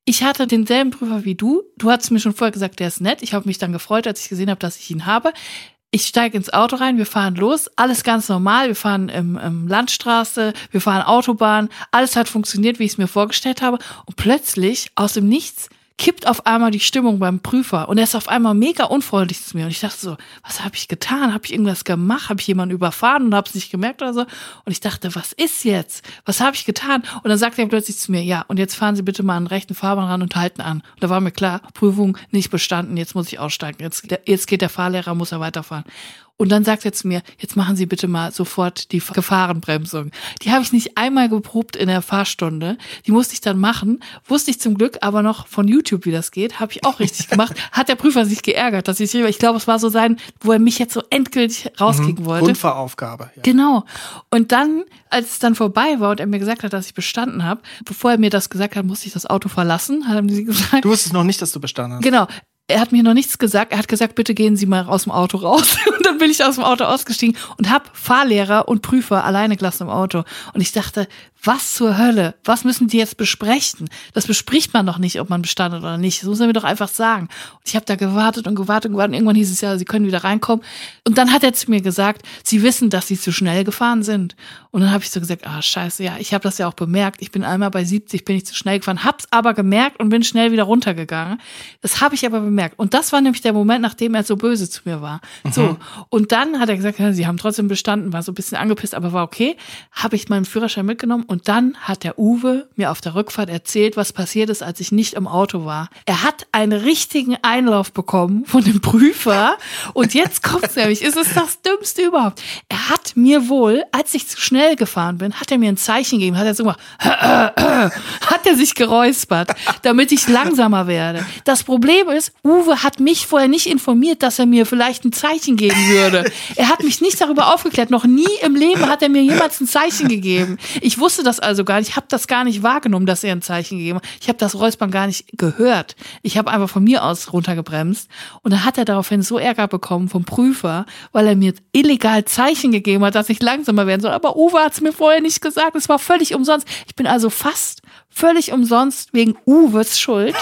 Ich hatte denselben Prüfer wie du. Du hattest mir schon vorher gesagt, der ist nett. Ich habe mich dann gefreut, als ich gesehen habe, dass ich ihn habe. Ich steige ins Auto rein, wir fahren los, alles ganz normal. Wir fahren im, im Landstraße, wir fahren Autobahn, alles hat funktioniert, wie ich es mir vorgestellt habe. Und plötzlich, aus dem Nichts, kippt auf einmal die Stimmung beim Prüfer und er ist auf einmal mega unfreundlich zu mir und ich dachte so, was habe ich getan? Habe ich irgendwas gemacht? Habe ich jemanden überfahren und habe es nicht gemerkt oder so? Und ich dachte, was ist jetzt? Was habe ich getan? Und dann sagt er plötzlich zu mir, ja, und jetzt fahren Sie bitte mal an den rechten Fahrbahn ran und halten an. Und da war mir klar, Prüfung nicht bestanden, jetzt muss ich aussteigen. Jetzt, jetzt geht der Fahrlehrer, muss er weiterfahren. Und dann sagt er zu mir, jetzt machen Sie bitte mal sofort die Gefahrenbremsung. Die habe ich nicht einmal geprobt in der Fahrstunde. Die musste ich dann machen. Wusste ich zum Glück aber noch von YouTube, wie das geht. Habe ich auch richtig [laughs] gemacht. Hat der Prüfer sich geärgert, dass ich, ich glaube, es war so sein, wo er mich jetzt so endgültig rauskicken wollte. Grundfahraufgabe. Ja. Genau. Und dann, als es dann vorbei war und er mir gesagt hat, dass ich bestanden habe, bevor er mir das gesagt hat, musste ich das Auto verlassen, haben sie gesagt. Du wusstest noch nicht, dass du bestanden hast. Genau. Er hat mir noch nichts gesagt. Er hat gesagt, bitte gehen Sie mal aus dem Auto raus. [laughs] Und dann bin ich aus dem Auto ausgestiegen und habe Fahrlehrer und Prüfer alleine gelassen im Auto. Und ich dachte, was zur Hölle? Was müssen die jetzt besprechen? Das bespricht man doch nicht, ob man bestanden oder nicht. Das muss er mir doch einfach sagen. Und ich habe da gewartet und gewartet und gewartet. Und irgendwann hieß es ja, Sie können wieder reinkommen. Und dann hat er zu mir gesagt, Sie wissen, dass Sie zu schnell gefahren sind. Und dann habe ich so gesagt, ah scheiße, ja, ich habe das ja auch bemerkt. Ich bin einmal bei 70, bin ich zu schnell gefahren, hab's aber gemerkt und bin schnell wieder runtergegangen. Das habe ich aber bemerkt gemerkt. Und das war nämlich der Moment, nachdem er so böse zu mir war. So. Und dann hat er gesagt, ja, sie haben trotzdem bestanden, war so ein bisschen angepisst, aber war okay. Habe ich meinen Führerschein mitgenommen und dann hat der Uwe mir auf der Rückfahrt erzählt, was passiert ist, als ich nicht im Auto war. Er hat einen richtigen Einlauf bekommen von dem Prüfer. Und jetzt kommt's nämlich, es ist das Dümmste überhaupt. Er hat mir wohl, als ich zu schnell gefahren bin, hat er mir ein Zeichen gegeben, hat er so gemacht, [laughs] hat er sich geräuspert, damit ich langsamer werde. Das Problem ist, Uwe hat mich vorher nicht informiert, dass er mir vielleicht ein Zeichen geben würde. Er hat mich nicht darüber aufgeklärt. Noch nie im Leben hat er mir jemals ein Zeichen gegeben. Ich wusste das also gar nicht. Ich habe das gar nicht wahrgenommen, dass er ein Zeichen gegeben hat. Ich habe das Räuspern gar nicht gehört. Ich habe einfach von mir aus runtergebremst. Und dann hat er daraufhin so Ärger bekommen vom Prüfer, weil er mir illegal Zeichen gegeben hat, dass ich langsamer werden soll. Aber Uwe hat es mir vorher nicht gesagt. Es war völlig umsonst. Ich bin also fast völlig umsonst wegen Uwes Schuld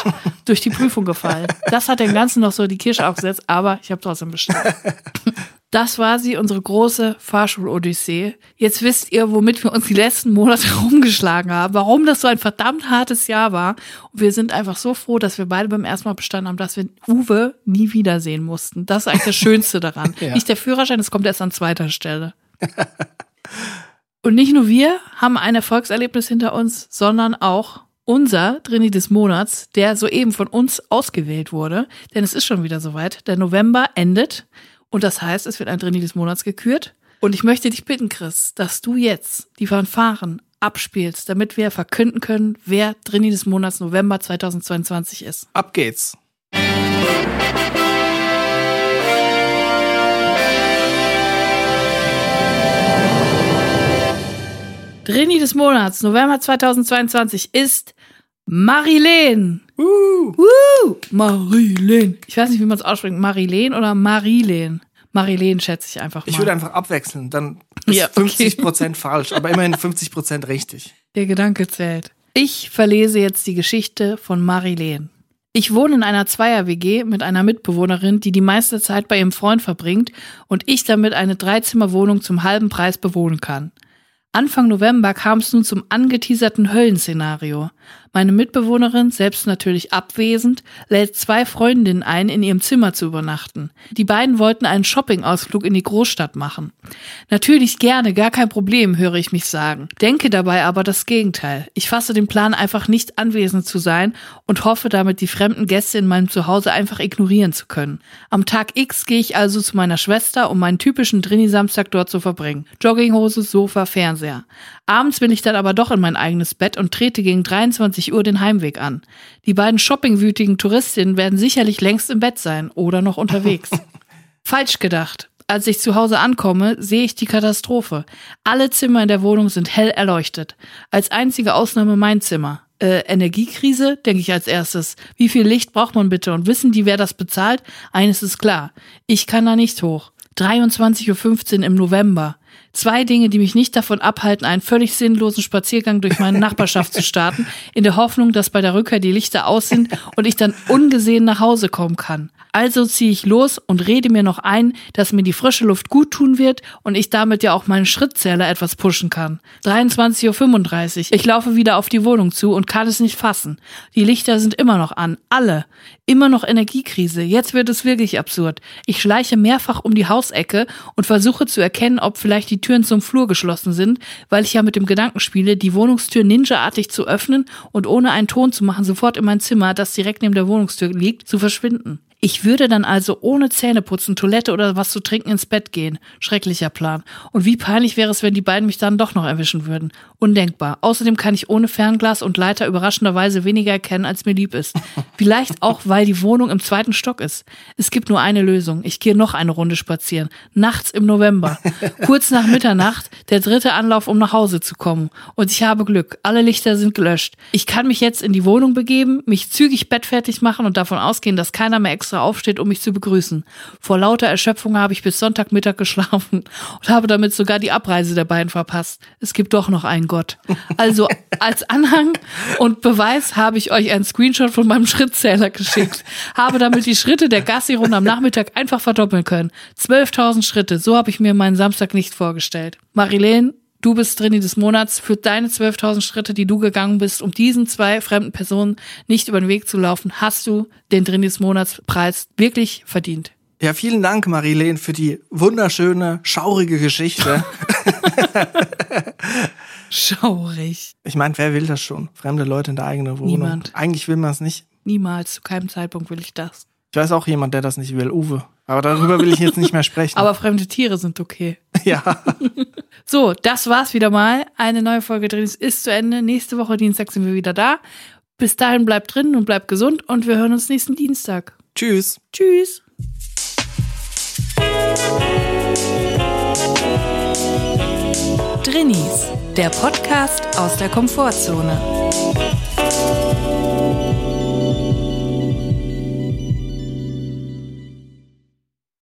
durch die Prüfung gefallen. Das hat dem Ganzen noch so die Kirsche aufgesetzt, aber ich habe trotzdem bestanden. [laughs] Das war sie, unsere große Fahrschul-Odyssee. Jetzt wisst ihr, womit wir uns die letzten Monate [laughs] rumgeschlagen haben, warum das so ein verdammt hartes Jahr war. Und wir sind einfach so froh, dass wir beide beim ersten Mal bestanden haben, dass wir Uwe nie wiedersehen mussten. Das ist eigentlich das Schönste daran. [laughs] Ja. Nicht der Führerschein, das kommt erst an zweiter Stelle. Und nicht nur wir haben ein Erfolgserlebnis hinter uns, sondern auch unser Drini des Monats, der soeben von uns ausgewählt wurde. Denn es ist schon wieder soweit. Der November endet. Und das heißt, es wird ein Drini des Monats gekürt. Und ich möchte dich bitten, Chris, dass du jetzt die Fanfaren abspielst, damit wir verkünden können, wer Drini des Monats November 2022 ist. Ab geht's. Drini des Monats November 2022 ist Marilene. Uh. Woo! Marilene. Ich weiß nicht, wie man es ausspricht. Marilene oder Marilene? Marilene schätze ich einfach mal. Ich würde einfach abwechseln, dann ist Ja, okay. 50% falsch, aber immerhin 50% richtig. Der Gedanke zählt. Ich verlese jetzt die Geschichte von Marilene. Ich wohne in einer Zweier-WG mit einer Mitbewohnerin, die die meiste Zeit bei ihrem Freund verbringt und ich damit eine Dreizimmerwohnung zum halben Preis bewohnen kann. Anfang November kam es nun zum angeteaserten Höllenszenario. Meine Mitbewohnerin, selbst natürlich abwesend, lädt zwei Freundinnen ein, in ihrem Zimmer zu übernachten. Die beiden wollten einen Shopping-Ausflug in die Großstadt machen. Natürlich gerne, gar kein Problem, höre ich mich sagen. Denke dabei aber das Gegenteil. Ich fasse den Plan einfach nicht anwesend zu sein und hoffe damit die fremden Gäste in meinem Zuhause einfach ignorieren zu können. Am Tag X gehe ich also zu meiner Schwester, um meinen typischen Drini-Samstag dort zu verbringen. Jogginghose, Sofa, Fernseher. Abends will ich dann aber doch in mein eigenes Bett und trete gegen 23 Uhr den Heimweg an. Die beiden shoppingwütigen Touristinnen werden sicherlich längst im Bett sein oder noch unterwegs. [laughs] Falsch gedacht. Als ich zu Hause ankomme, sehe ich die Katastrophe. Alle Zimmer in der Wohnung sind hell erleuchtet. Als einzige Ausnahme mein Zimmer. Äh, Energiekrise, denke ich als erstes. Wie viel Licht braucht man bitte? Und wissen die, wer das bezahlt? Eines ist klar. Ich kann da nicht hoch. 23.15 Uhr im November. Zwei Dinge, die mich nicht davon abhalten, einen völlig sinnlosen Spaziergang durch meine Nachbarschaft zu starten, in der Hoffnung, dass bei der Rückkehr die Lichter aus sind und ich dann ungesehen nach Hause kommen kann. Also ziehe ich los und rede mir noch ein, dass mir die frische Luft gut tun wird und ich damit ja auch meinen Schrittzähler etwas pushen kann. 23.35 Uhr. Ich laufe wieder auf die Wohnung zu und kann es nicht fassen. Die Lichter sind immer noch an. Alle. Immer noch Energiekrise. Jetzt wird es wirklich absurd. Ich schleiche mehrfach um die Hausecke und versuche zu erkennen, ob vielleicht die Türen zum Flur geschlossen sind, weil ich ja mit dem Gedanken spiele, die Wohnungstür ninjaartig zu öffnen und ohne einen Ton zu machen sofort in mein Zimmer, das direkt neben der Wohnungstür liegt, zu verschwinden. Ich würde dann also ohne Zähneputzen, Toilette oder was zu trinken ins Bett gehen. Schrecklicher Plan. Und wie peinlich wäre es, wenn die beiden mich dann doch noch erwischen würden. Undenkbar. Außerdem kann ich ohne Fernglas und Leiter überraschenderweise weniger erkennen, als mir lieb ist. Vielleicht auch, weil die Wohnung im zweiten Stock ist. Es gibt nur eine Lösung. Ich gehe noch eine Runde spazieren. Nachts im November. Kurz nach Mitternacht, der dritte Anlauf, um nach Hause zu kommen. Und ich habe Glück. Alle Lichter sind gelöscht. Ich kann mich jetzt in die Wohnung begeben, mich zügig bettfertig machen und davon ausgehen, dass keiner mehr extra aufsteht, um mich zu begrüßen. Vor lauter Erschöpfung habe ich bis Sonntagmittag geschlafen und habe damit sogar die Abreise der beiden verpasst. Es gibt doch noch einen Gott. Also als Anhang und Beweis habe ich euch einen Screenshot von meinem Schrittzähler geschickt. Habe damit die Schritte der Gassi-Runde am Nachmittag einfach verdoppeln können. 12.000 Schritte. So habe ich mir meinen Samstag nicht vorgestellt. Marilene, du bist Drini des Monats für deine 12.000 Schritte, die du gegangen bist, um diesen zwei fremden Personen nicht über den Weg zu laufen, hast du den Drini des Monats Preis wirklich verdient. Ja, vielen Dank, Marilene, für die wunderschöne, schaurige Geschichte. [laughs] Schaurig. Ich meine, wer will das schon? Fremde Leute in der eigenen Wohnung. Niemand. Eigentlich will man es nicht. Niemals, zu keinem Zeitpunkt will ich das. Ich weiß auch jemand, der das nicht will, Uwe. Aber darüber will ich jetzt nicht mehr sprechen. [laughs] Aber fremde Tiere sind okay. [laughs] ja. [laughs] So, das war's wieder mal. Eine neue Folge Drinis ist zu Ende. Nächste Woche Dienstag sind wir wieder da. Bis dahin bleibt drin und bleibt gesund und wir hören uns nächsten Dienstag. Tschüss. Tschüss. Drinnies, der Podcast aus der Komfortzone.